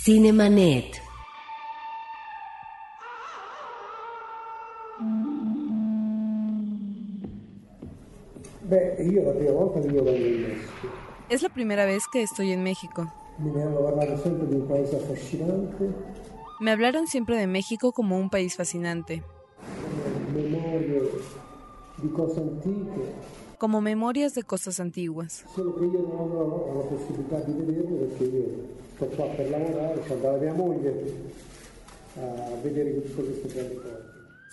[SPEAKER 14] Messico.
[SPEAKER 15] Es la primera vez que estoy en México. Me hablaron siempre de México como un país fascinante, como memorias de cosas antiguas.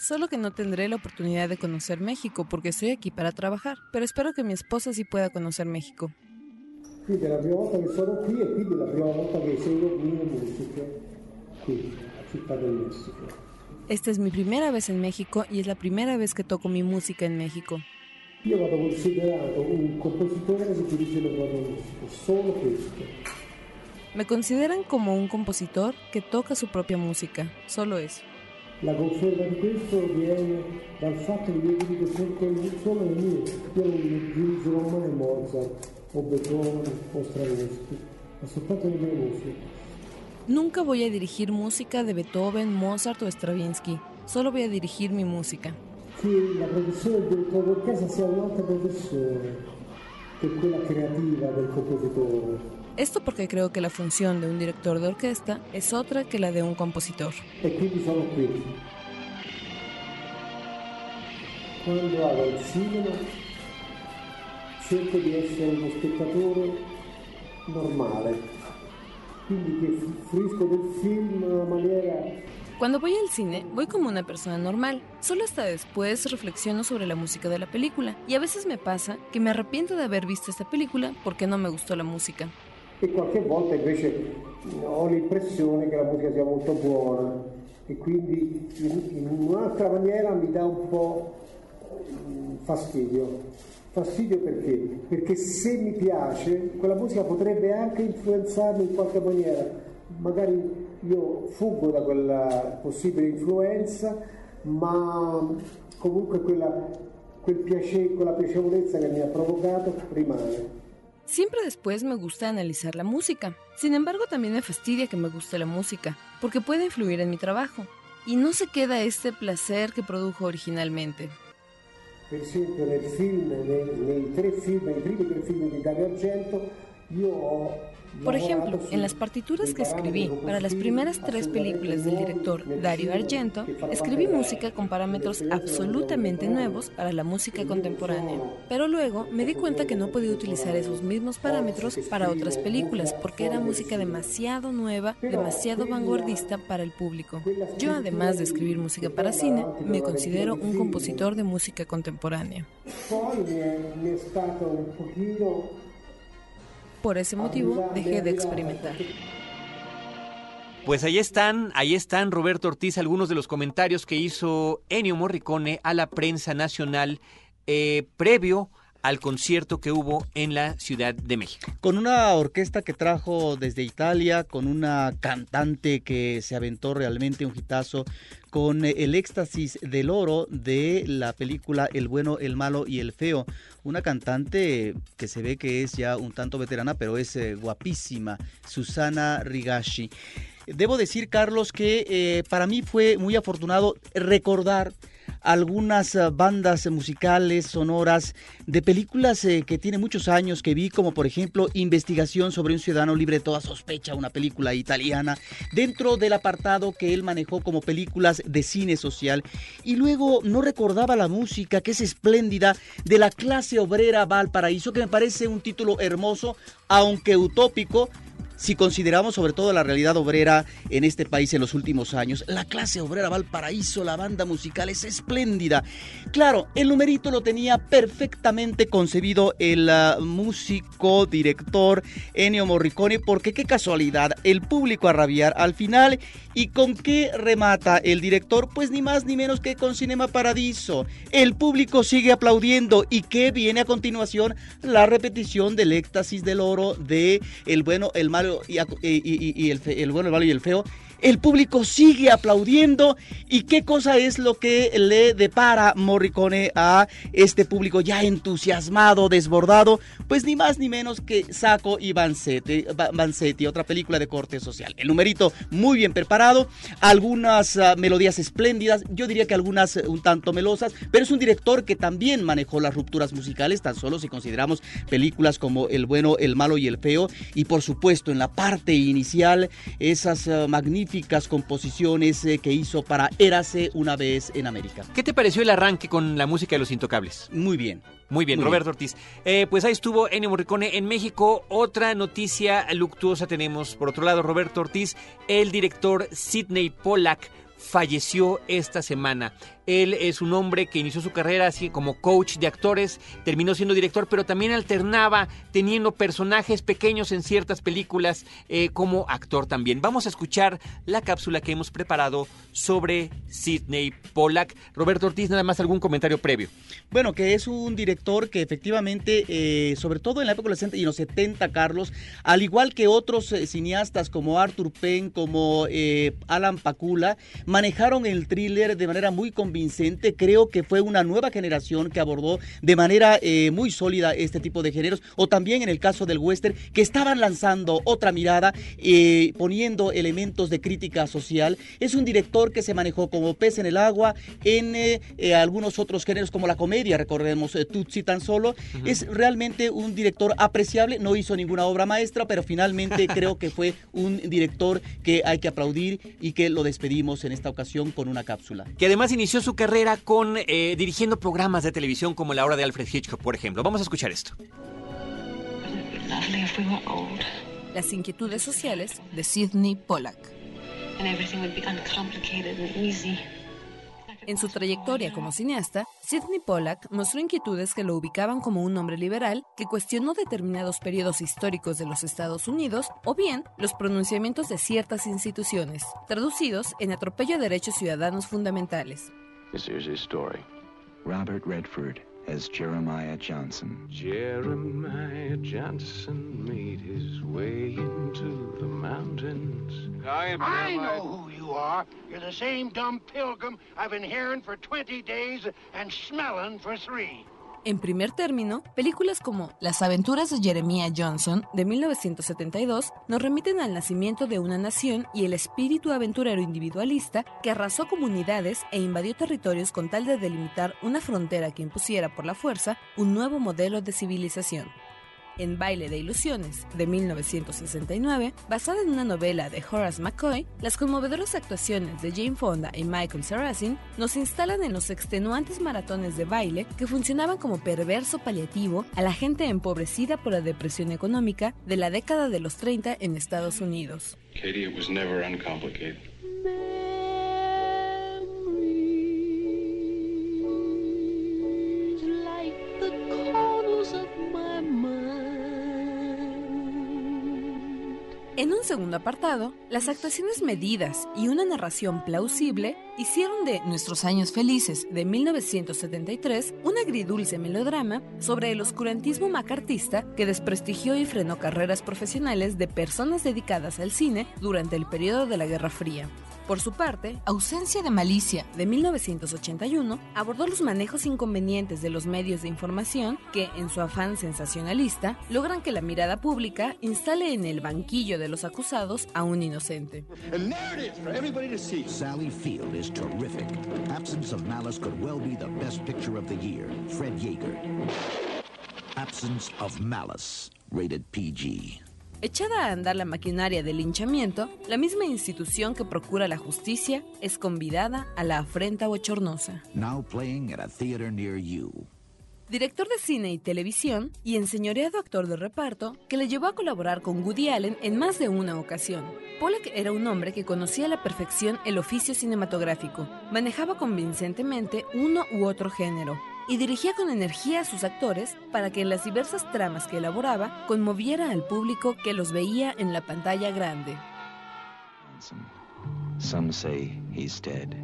[SPEAKER 14] solo
[SPEAKER 15] que no tendré la oportunidad de conocer México porque estoy aquí para trabajar, pero espero que mi esposa sí pueda conocer México. Esta es mi primera vez en México y es la primera vez que toco mi música en México.
[SPEAKER 14] Io vado considerato un compositore che dirige le proprie musiche, solo questo.
[SPEAKER 15] Me consideran como un compositor que toca su propia música, solo eso.
[SPEAKER 14] La conferma di questo viene dal fatto che io dico solo le mie, io non utilizzerò mai Mozart o Beethoven o Stravinsky, ma soltanto le mie musiche.
[SPEAKER 15] Nunca voy a dirigir música de Beethoven, Mozart o Stravinsky, solo voy a dirigir mi música.
[SPEAKER 14] Che la professione del direttore d'orchestra sia un'altra professione che quella creativa del compositore.
[SPEAKER 15] Esto porque creo que la función de un director de orquesta es otra que la de un compositor.
[SPEAKER 14] E quindi sono qui. Quando vado al cinema cerco di essere uno spettatore normale, quindi che fruisco del film in una maniera
[SPEAKER 15] Cuando voy al cine, voy como una persona normal. Solo hasta después reflexiono sobre la música de la película. Y a veces me pasa que me arrepiento de haber visto esta película porque no me gustó la música.
[SPEAKER 14] e qualche volta invece ho l'impressione che la musica sia molto buona e quindi in, un'altra maniera mi dà un po' fastidio. Fastidio perché? Perché se mi piace, quella musica potrebbe anche influenzarmi in qualche maniera. Magari io fuggo da quella possibile influenza, ma comunque quella, quel piacere, quella piacevolezza che mi ha provocato rimane.
[SPEAKER 15] Siempre después me gusta analizar la música. Sin embargo, también me fastidia que me guste la música, porque puede influir en mi trabajo. Y no se queda este placer que produjo originalmente.
[SPEAKER 14] per esempio nel film, nei, nei tre film, nei primi tre film di Dario Argento, io ho
[SPEAKER 15] Por ejemplo, en las partituras que escribí para las primeras tres películas del director Dario Argento, escribí música con parámetros absolutamente nuevos para la música contemporánea. Pero luego me di cuenta que no podía utilizar esos mismos parámetros para otras películas porque era música demasiado nueva, demasiado vanguardista para el público. Yo, además de escribir música para cine, me considero un compositor de música contemporánea. Por ese motivo dejé de experimentar.
[SPEAKER 2] Pues ahí están, ahí están, Roberto Ortiz, algunos de los comentarios que hizo Ennio Morricone a la prensa nacional eh, previo al concierto que hubo en la Ciudad de México.
[SPEAKER 3] Con una orquesta que trajo desde Italia, con una cantante que se aventó realmente un hitazo, con el éxtasis del oro de la película El bueno, el malo y el feo. Una cantante que se ve que es ya un tanto veterana, pero es eh, guapísima, Susana Rigashi. Debo decir, Carlos, que eh, para mí fue muy afortunado recordar algunas uh, bandas musicales sonoras de películas eh, que tiene muchos años que vi, como por ejemplo Investigación sobre un ciudadano libre de toda sospecha, una película italiana, dentro del apartado que él manejó como películas de cine social. Y luego no recordaba la música, que es espléndida, de la clase obrera Valparaíso, que me parece un título hermoso, aunque utópico, si consideramos sobre todo la realidad obrera en este país en los últimos años. La clase obrera Valparaíso, la banda musical es espléndida. Claro, el numerito lo tenía perfectamente concebido el uh, músico, director Ennio Morricone, porque qué casualidad, el público a rabiar al final ¿Y con qué remata el director? Pues ni más ni menos que con Cinema Paradiso. El público sigue aplaudiendo y que viene a continuación la repetición del éxtasis del oro de El bueno, el malo y, el, el bueno, el malo y el feo el público sigue aplaudiendo. ¿Y qué cosa es lo que le depara Morricone a este público ya entusiasmado, desbordado? Pues ni más ni menos que Saco y Vanzetti, otra película de corte social. El numerito muy bien preparado, algunas uh, melodías espléndidas, yo diría que algunas uh, un tanto melosas, pero es un director que también manejó las rupturas musicales, tan solo si consideramos películas como El bueno, el malo y el feo, y por supuesto en la parte inicial esas uh, magníficas composiciones eh, que hizo para Érase una vez en América.
[SPEAKER 2] ¿Qué te pareció el arranque con la música de Los Intocables?
[SPEAKER 3] Muy bien.
[SPEAKER 2] Muy bien, Roberto Ortiz. Eh, pues ahí estuvo Ennio Morricone en México. Otra noticia luctuosa tenemos. Por otro lado, Roberto Ortiz, el director Sidney Pollack falleció esta semana. Él es un hombre que inició su carrera así como coach de actores, terminó siendo director, pero también alternaba teniendo personajes pequeños en ciertas películas eh, como actor también. Vamos a escuchar la cápsula que hemos preparado sobre Sidney Pollack. Roberto Ortiz, nada más algún comentario previo.
[SPEAKER 3] Bueno, que es un director que efectivamente, eh, sobre todo en la época de los 60 y los 70, Carlos, al igual que otros eh, cineastas como Arthur Penn, como Alan Pakula, manejaron el thriller de manera muy convincente Vincente, creo que fue una nueva generación que abordó de manera eh, muy sólida este tipo de géneros, o también en el caso del western, que estaban lanzando otra mirada, eh, poniendo elementos de crítica social. Es un director que se manejó como pez en el agua en eh, algunos otros géneros como la comedia, recordemos Tutsi tan solo. Es realmente un director apreciable, no hizo ninguna obra maestra, pero finalmente creo que fue un director que hay que aplaudir y que lo despedimos en esta ocasión con una cápsula.
[SPEAKER 2] Que además inició su carrera con eh, dirigiendo programas de televisión como La Hora de Alfred Hitchcock, por ejemplo. Vamos a escuchar esto.
[SPEAKER 15] Las inquietudes sociales de Sidney Pollack. En su trayectoria como cineasta, Sidney Pollack mostró inquietudes que lo ubicaban como un hombre liberal que cuestionó determinados periodos históricos de los Estados Unidos o bien los pronunciamientos de ciertas instituciones, traducidos en atropello a derechos ciudadanos fundamentales.
[SPEAKER 16] This is his story. Robert Redford as Jeremiah Johnson. Jeremiah Johnson made his way into the mountains.
[SPEAKER 17] I am I know who you are. You're the same dumb pilgrim I've been hearing for 20 days and smelling for three.
[SPEAKER 15] En primer término, películas como Las aventuras de Jeremiah Johnson de 1972 nos remiten al nacimiento de una nación y el espíritu aventurero individualista que arrasó comunidades e invadió territorios con tal de delimitar una frontera que impusiera por la fuerza un nuevo modelo de civilización en Baile de Ilusiones, de 1969, basada en una novela de Horace McCoy, las conmovedoras actuaciones de Jane Fonda y Michael Sarrazin nos instalan en los extenuantes maratones de baile que funcionaban como perverso paliativo a la gente empobrecida por la depresión económica de la década de los 30 en Estados Unidos.
[SPEAKER 16] Katie, it was never
[SPEAKER 15] En un segundo apartado, las actuaciones medidas y una narración plausible hicieron de Nuestros Años Felices de 1973 un agridulce melodrama sobre el oscurantismo macartista que desprestigió y frenó carreras profesionales de personas dedicadas al cine durante el periodo de la Guerra Fría. Por su parte, Ausencia de Malicia, de 1981, abordó los manejos inconvenientes de los medios de información que, en su afán sensacionalista, logran que la mirada pública instale en el banquillo de los acusados a un inocente.
[SPEAKER 18] Sally Field is terrific. Absence of Malice could well be the best picture of the year. Fred Yeager. Absence of Malice, rated PG.
[SPEAKER 15] Echada a andar la maquinaria del linchamiento, la misma institución que procura la justicia es convidada a la afrenta bochornosa.
[SPEAKER 18] Now playing at a theater near you.
[SPEAKER 15] Director de cine y televisión y enseñoreado actor de reparto que le llevó a colaborar con Woody Allen en más de una ocasión. Pollack era un hombre que conocía a la perfección el oficio cinematográfico, manejaba convincentemente uno u otro género, y dirigía con energía a sus actores para que en las diversas tramas que elaboraba conmoviera al público que los veía en la pantalla grande.
[SPEAKER 16] Some say he's dead.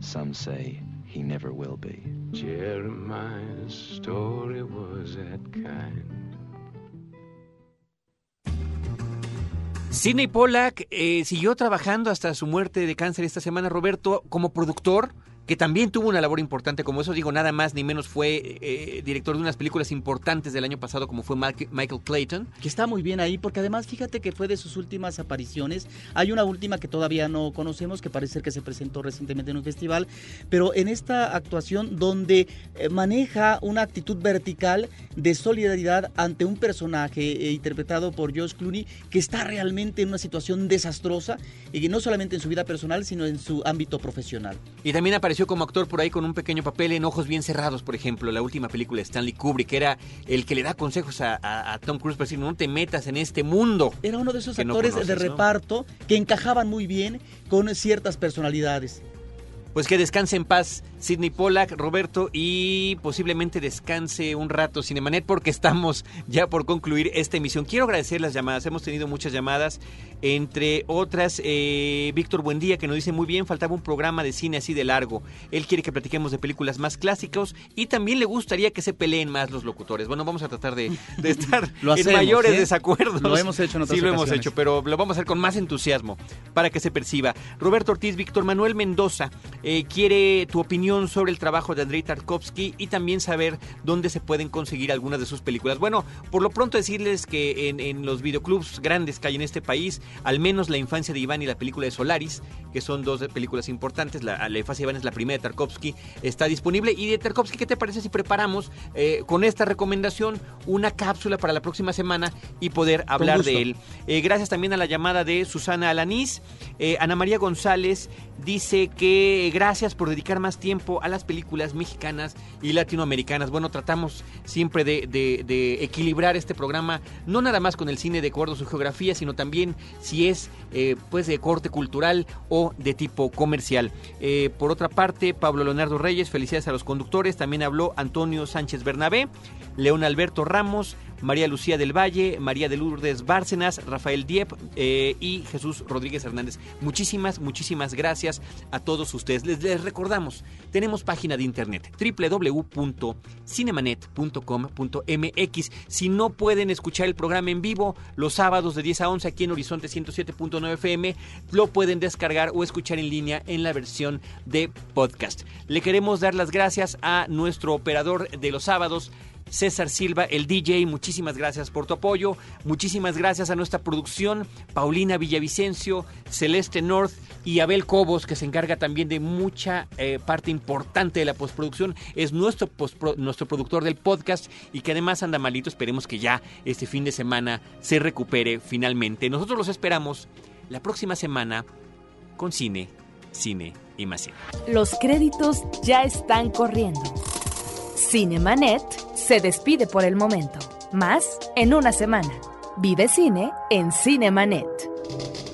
[SPEAKER 16] Some say he never will be. Jeremiah's story was that kind.
[SPEAKER 2] Sidney Pollack eh, siguió trabajando hasta su muerte de cáncer esta semana, Roberto, como productor que también tuvo una labor importante, como eso digo, nada más ni menos fue eh, director de unas películas importantes del año pasado, como fue Michael Clayton.
[SPEAKER 3] Que está muy bien ahí, porque además fíjate que fue de sus últimas apariciones. Hay una última que todavía no conocemos, que parece que se presentó recientemente en un festival, pero en esta actuación donde eh, maneja una actitud vertical de solidaridad ante un personaje eh, interpretado por Josh Clooney, que está realmente en una situación desastrosa, y que no solamente en su vida personal, sino en su ámbito profesional.
[SPEAKER 2] Y también apareció como actor por ahí con un pequeño papel en Ojos Bien Cerrados, por ejemplo, la última película de Stanley Kubrick, que era el que le da consejos a, a, a Tom Cruise para decir, no te metas en este mundo.
[SPEAKER 3] Era uno de esos actores no conoces, de reparto ¿no? que encajaban muy bien con ciertas personalidades.
[SPEAKER 2] Pues que descanse en paz Sidney Pollack, Roberto, y posiblemente descanse un rato Cinemanet porque estamos ya por concluir esta emisión. Quiero agradecer las llamadas, hemos tenido muchas llamadas, entre otras, eh, Víctor Buendía que nos dice muy bien, faltaba un programa de cine así de largo. Él quiere que platiquemos de películas más clásicas y también le gustaría que se peleen más los locutores. Bueno, vamos a tratar de, de estar
[SPEAKER 3] lo
[SPEAKER 2] en mayores
[SPEAKER 3] ¿eh?
[SPEAKER 2] desacuerdos.
[SPEAKER 3] Lo hemos hecho en otras
[SPEAKER 2] Sí, lo hemos hecho, pero lo vamos a hacer con más entusiasmo para que se perciba. Roberto Ortiz, Víctor Manuel Mendoza eh, quiere tu opinión sobre el trabajo de Andrei Tarkovsky y también saber dónde se pueden conseguir algunas de sus películas. Bueno, por lo pronto decirles que en, en los videoclubs grandes que hay en este país, al menos La infancia de Iván y la película de Solaris, que son dos películas importantes, la, la infancia de Iván es la primera de Tarkovsky, está disponible. Y de Tarkovsky, ¿qué te parece si preparamos eh, con esta recomendación una cápsula para la próxima semana y poder hablar de él? Eh, gracias también a la llamada de Susana Alanís. Eh, Ana María González dice que gracias por dedicar más a las películas mexicanas y latinoamericanas. Bueno, tratamos siempre de equilibrar este programa, no nada más con el cine de acuerdo a su geografía, sino también si es eh, pues de corte cultural o de tipo comercial. Eh, por otra parte, Pablo Leonardo Reyes, felicidades a los conductores. También habló Antonio Sánchez Bernabé, León Alberto Ramos, María Lucía del Valle, María de Lourdes Bárcenas, Rafael Diep eh, y Jesús Rodríguez Hernández. Muchísimas, muchísimas gracias a todos ustedes. Les, les recordamos, tenemos página de internet www.cinemanet.com.mx. Si no pueden escuchar el programa en vivo los sábados de 10 a 11 aquí en Horizonte 107.9 FM, lo pueden descargar o escuchar en línea en la versión de podcast. Le queremos dar las gracias a nuestro operador de los sábados, César Silva, el DJ, muchísimas gracias por tu apoyo. Muchísimas gracias a nuestra producción, Paulina Villavicencio, Celeste North y Abel Cobos, que se encarga también de mucha eh, parte importante de la postproducción. Es nuestro, nuestro productor del podcast y que además anda malito. Esperemos que ya este fin de semana se recupere finalmente. Nosotros los esperamos la próxima semana con cine, cine y más cine.
[SPEAKER 11] Los créditos ya están corriendo. Cinemanet se despide por el momento. Más en una semana. Vive cine en Cinemanet.